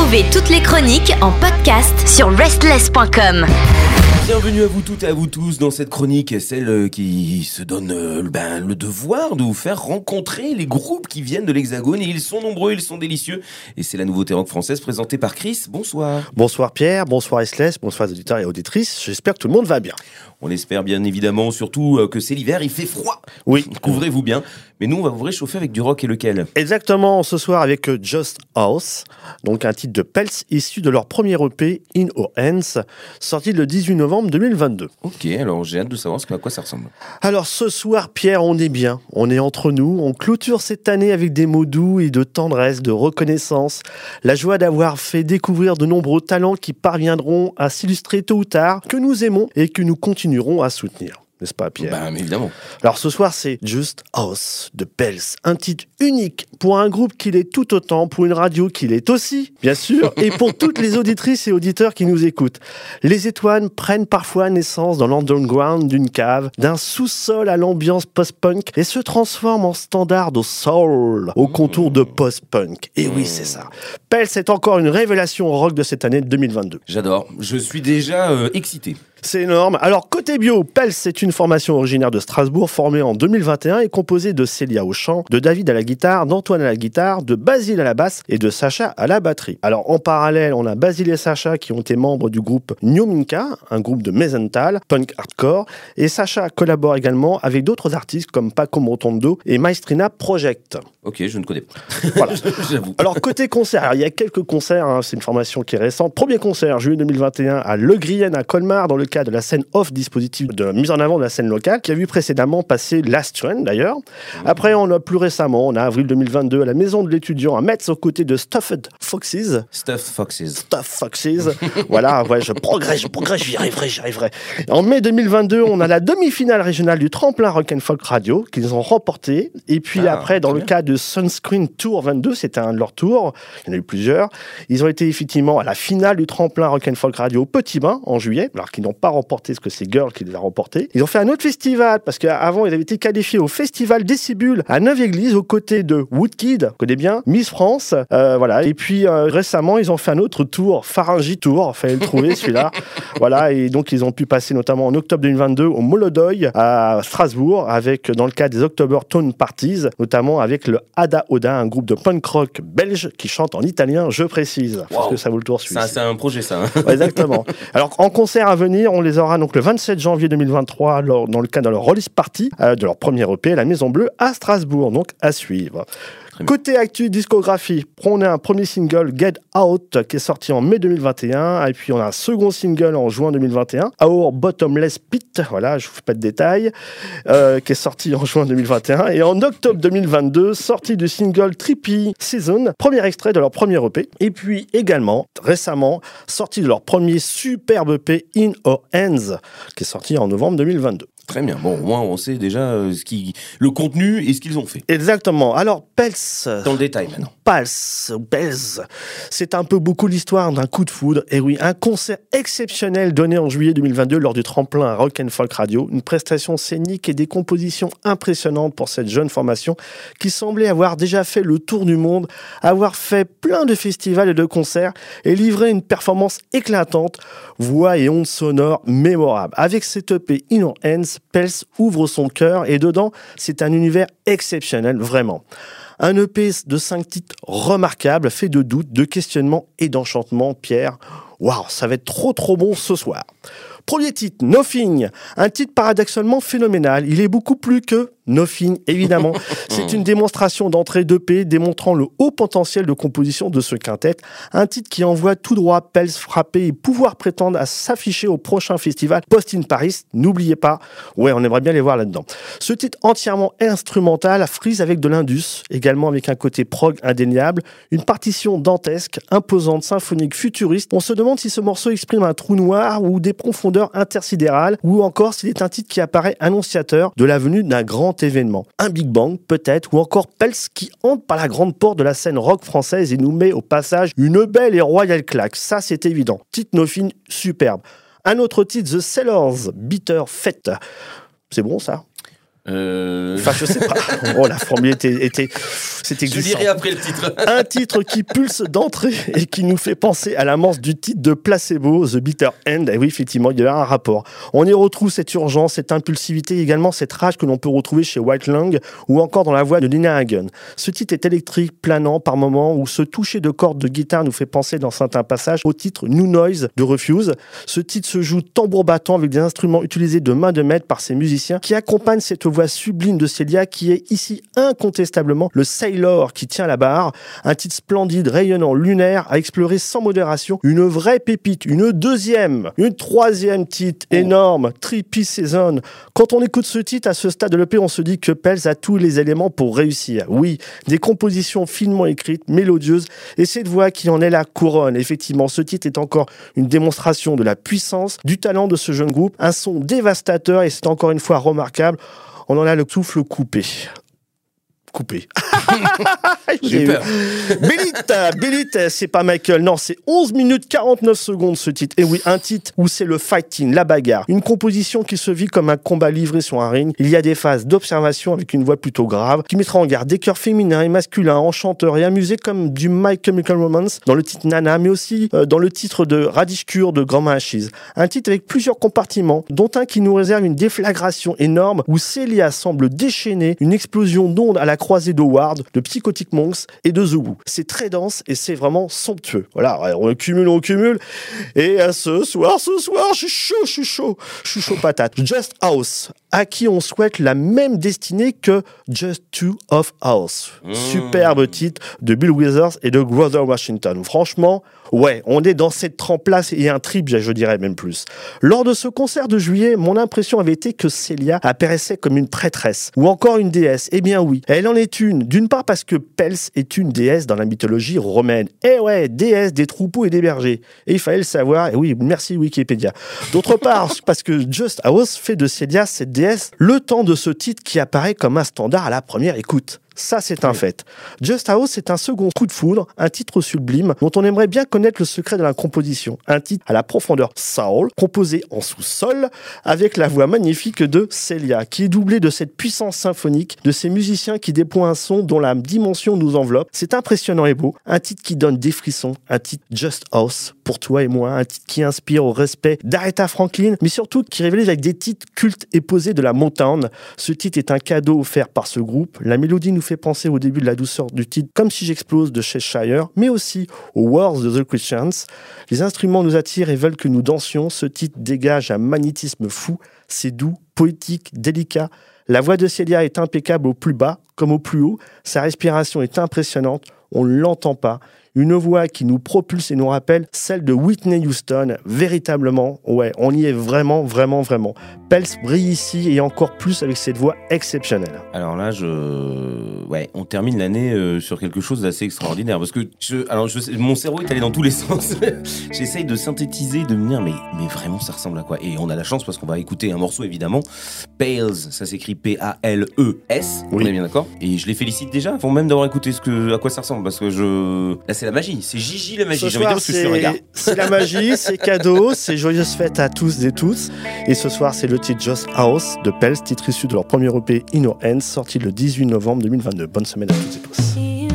Retrouvez toutes les chroniques en podcast sur restless.com. Bienvenue à vous toutes et à vous tous dans cette chronique, celle euh, qui se donne euh, ben, le devoir de vous faire rencontrer les groupes qui viennent de l'Hexagone. Et ils sont nombreux, ils sont délicieux. Et c'est la nouveauté rock française présentée par Chris. Bonsoir. Bonsoir Pierre, bonsoir Esles, bonsoir les auditeurs et auditrices. J'espère que tout le monde va bien. On espère bien évidemment surtout euh, que c'est l'hiver, il fait froid. Oui. Couvrez-vous bien. Mais nous, on va vous réchauffer avec du rock et lequel? Exactement, ce soir avec euh, Just House, donc un titre de Pels issu de leur premier EP In Our Hands, sorti le 18 novembre 2022. Ok, alors j'ai hâte de savoir à quoi ça ressemble. Alors ce soir, Pierre, on est bien, on est entre nous, on clôture cette année avec des mots doux et de tendresse, de reconnaissance, la joie d'avoir fait découvrir de nombreux talents qui parviendront à s'illustrer tôt ou tard, que nous aimons et que nous continuerons à soutenir n'est-ce pas, Pierre Ben, évidemment. Alors ce soir, c'est Just House de Pels, un titre unique pour un groupe qui l'est tout autant, pour une radio qui l'est aussi, bien sûr, et pour toutes les auditrices et auditeurs qui nous écoutent. Les étoiles prennent parfois naissance dans l'underground d'une cave, d'un sous-sol à l'ambiance post-punk, et se transforment en standard au soul, au contour de post-punk. Et oui, c'est ça. Pels est encore une révélation rock de cette année 2022. J'adore. Je suis déjà euh, excité. C'est énorme. Alors, côté bio, Pels, c'est une formation originaire de Strasbourg formée en 2021 et composée de Célia au chant, de David à la guitare, d'Antoine à la guitare, de Basile à la basse et de Sacha à la batterie. Alors, en parallèle, on a Basile et Sacha qui ont été membres du groupe New Minka, un groupe de mezental, punk hardcore, et Sacha collabore également avec d'autres artistes comme Paco Motondo et Maestrina Project. Ok, je ne connais pas. Voilà. Alors, côté concert, il y a quelques concerts, hein, c'est une formation qui est récente. Premier concert, juillet 2021, à Le Grienne à Colmar, dans le cas de la scène off dispositif de mise en avant de la scène locale, qui a vu précédemment passer Last Trend d'ailleurs. Après, on a plus récemment, on a avril 2022 à la maison de l'étudiant à Metz aux côtés de Stuffed Foxes. Stuffed Foxes. Stuffed Foxes. voilà, ouais, je progresse, je progresse, j'y arriverai, j'y arriverai. En mai 2022, on a la demi-finale régionale du tremplin Rock and Folk Radio qu'ils ont remporté. Et puis Ah, après, dans le bien. cas de Sunscreen Tour 22, c'était un de leurs tours. Il y en a eu plusieurs. Ils ont été effectivement à la finale du tremplin Rock and Folk Radio au Petit Bain en juillet, alors qu'ils n'ont pas remporté ce que c'est Girl qui les a remportés. Ils ont fait un autre festival parce qu'avant ils avaient été qualifiés au festival Décibule à Neuve-Église aux côtés de Woodkid, vous connaissez bien, Miss France, euh, voilà. Et puis euh, récemment ils ont fait un autre tour, Pharyngie Tour, fallait le trouver celui-là, voilà. Et donc ils ont pu passer notamment en octobre 2022 au Molodoy à Strasbourg avec dans le cadre des October Tone Parties, notamment avec le Ada Oda, un groupe de punk rock belge qui chante en italien, je précise, parce Wow. que ça vaut le tour celui-ci. C'est un projet, ça. hein. Ouais, exactement. Alors, en concert à venir, on les aura donc le 27 janvier 2023 lors- dans le cadre de leur release party euh, de leur premier EP la Maison Bleue à Strasbourg. Donc, à suivre. Côté actu discographie, on a un premier single Get Out qui est sorti en mai 2021 et puis on a un second single en juin 2021 Our Bottomless Pit, voilà, je vous fais pas de détails, euh, qui est sorti en juin 2021 et en octobre 2022 sorti du single Trippy Season, premier extrait de leur premier EP et puis également récemment sorti de leur premier superbe EP In Our Hands qui est sorti en novembre 2022. Très bien. Bon, au moins, on sait déjà euh, ce qui... le contenu et ce qu'ils ont fait. Exactement. Alors Pels Dans le détail, maintenant. Pals, Pels, c'est un peu beaucoup l'histoire d'un coup de foudre. Et oui, un concert exceptionnel donné en juillet 2022 lors du tremplin Rock and Folk Radio. Une prestation scénique et des compositions impressionnantes pour cette jeune formation qui semblait avoir déjà fait le tour du monde, avoir fait plein de festivals et de concerts et livré une performance éclatante, voix et ondes sonores mémorables. Avec cette EP In Our Hands, Pels ouvre son cœur et dedans, c'est un univers exceptionnel, vraiment. Un EP de cinq titres remarquables, fait de doutes, de questionnements et d'enchantements. Pierre, waouh, ça va être trop trop bon ce soir. Premier titre, Nothing, un titre paradoxalement phénoménal. Il est beaucoup plus que Nothing, évidemment. C'est une démonstration d'entrée d'EP démontrant le haut potentiel de composition de ce quintet. Un titre qui envoie tout droit Pels frapper et pouvoir prétendre à s'afficher au prochain festival Post in Paris. N'oubliez pas, ouais, on aimerait bien les voir là-dedans. Ce titre entièrement instrumental frise avec de l'indus, également avec un côté prog indéniable, une partition dantesque, imposante, symphonique, futuriste. On se demande si ce morceau exprime un trou noir ou des profondeurs intersidérales, ou encore s'il est un titre qui apparaît annonciateur de la venue d'un grand événement. Un Big Bang, peut-être, ou encore Pels qui entre par la grande porte de la scène rock française et nous met au passage une belle et royale claque. Ça, c'est évident. Titre Nofin, superbe. Un autre titre, The Sailors, Bitter Fête. C'est bon, ça? Euh... Enfin, je sais pas. Oh, la formule était, était c'était Je dirai après le titre. Un titre qui pulse d'entrée et qui nous fait penser à l'amorce du titre de Placebo, The Bitter End. Et oui, effectivement, il y a un rapport. On y retrouve cette urgence, cette impulsivité, également cette rage que l'on peut retrouver chez White Lung ou encore dans la voix de Nina Hagen. Ce titre est électrique, planant par moments, où ce toucher de cordes de guitare nous fait penser dans certains passages au titre New Noise de Refuse. Ce titre se joue tambour battant avec des instruments utilisés de main de maître par ces musiciens qui accompagnent cette voix sublime de Celia qui est ici incontestablement le Sailor qui tient la barre. Un titre splendide, rayonnant, lunaire, à explorer sans modération. Une vraie pépite, une deuxième, une troisième titre Oh. énorme, Trippy Season. Quand on écoute ce titre à ce stade de l'EP, on se dit que Pels a tous les éléments pour réussir. Oui, des compositions finement écrites, mélodieuses, et cette voix qui en est la couronne. Effectivement, ce titre est encore une démonstration de la puissance, du talent de ce jeune groupe, un son dévastateur, et c'est encore une fois remarquable. On en a le souffle coupé. Coupé. J'ai eu peur. Bélite, Bélite, c'est pas Michael, non, c'est 11 minutes 49 secondes ce titre. Et oui, un titre où c'est le fighting, la bagarre. Une composition qui se vit comme un combat livré sur un ring. Il y a des phases d'observation avec une voix plutôt grave qui mettra en garde des chœurs féminins et masculins, enchanteurs et amusés comme du My Chemical Romance dans le titre Nana, mais aussi euh, dans le titre de Radish Cure de Grandma Ashes. Un titre avec plusieurs compartiments, dont un qui nous réserve une déflagration énorme où Celia semble déchaîner une explosion d'ondes à la croisée de Psychotic Monks et de The Who. C'est très dense et c'est vraiment somptueux. Voilà, on cumule, on cumule. Et à ce soir, ce soir, je suis chaud, je suis chaud, je suis chaud patate. Just House, à qui on souhaite la même destinée que Just Two of House. Superbe titre de Bill Withers et de Grover Washington. Franchement, ouais, on est dans cette trempe-là et un trip, je dirais même plus. Lors de ce concert de juillet, mon impression avait été que Celia apparaissait comme une prêtresse ou encore une déesse. Eh bien oui, elle en est une. D'une part parce que Pels est une déesse dans la mythologie romaine. Eh ouais, déesse des troupeaux et des bergers. Et il fallait le savoir. Et oui, merci Wikipédia. D'autre part, parce que Just House fait de Celia cette déesse le temps de ce titre qui apparaît comme un standard à la première écoute. Ça, c'est un fait. Just House, c'est un second coup de foudre, un titre sublime dont on aimerait bien connaître le secret de la composition. Un titre à la profondeur soul, composé en sous-sol, avec la voix magnifique de Celia, qui est doublée de cette puissance symphonique, de ces musiciens qui déploient un son dont la dimension nous enveloppe. C'est impressionnant et beau. Un titre qui donne des frissons, un titre Just House pour toi et moi, un titre qui inspire au respect d'Aretha Franklin, mais surtout qui rivalise avec des titres cultes et posés de la Motown. Ce titre est un cadeau offert par ce groupe. La mélodie nous fait penser au début de la douceur du titre Comme si j'explose de Cheshire, mais aussi aux Wars de The Christians. Les instruments nous attirent et veulent que nous dansions. Ce titre dégage un magnétisme fou. C'est doux, poétique, délicat. La voix de Celia est impeccable au plus bas comme au plus haut. Sa respiration est impressionnante. On ne l'entend pas. Une voix qui nous propulse et nous rappelle celle de Whitney Houston. Véritablement, ouais, on y est vraiment, vraiment, vraiment. Pels brille ici et encore plus avec cette voix exceptionnelle. Alors là, je, ouais, on termine l'année euh, sur quelque chose d'assez extraordinaire parce que je, alors je, mon cerveau est allé dans tous les sens. J'essaye de synthétiser, de me dire, mais, mais vraiment, ça ressemble à quoi? Et on a la chance parce qu'on va écouter un morceau évidemment. Pales, ça s'écrit P-A-L-E-S. Oui. On est bien d'accord? Et je les félicite déjà, avant même d'avoir écouté ce que, à quoi ça ressemble, parce que je, là, c'est la magie, c'est Gigi la magie. Ce J'ai envie de dire soir, parce que je suis regarde. c'est la magie, c'est cadeau, c'est joyeuse fête à tous et tous. Et ce soir, c'est le titre Just House de Pels, titre issu de leur premier EP In Your Hands, sorti le 18 novembre 2022. Bonne semaine à toutes et tous.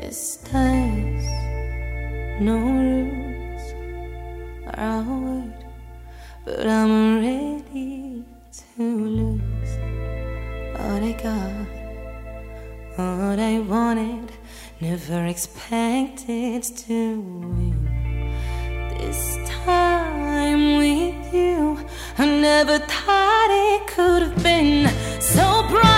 Just us, no rules are our but I'm ready to lose all I got, all I wanted, never expected to win. This time with you, I never thought it could have been so bright.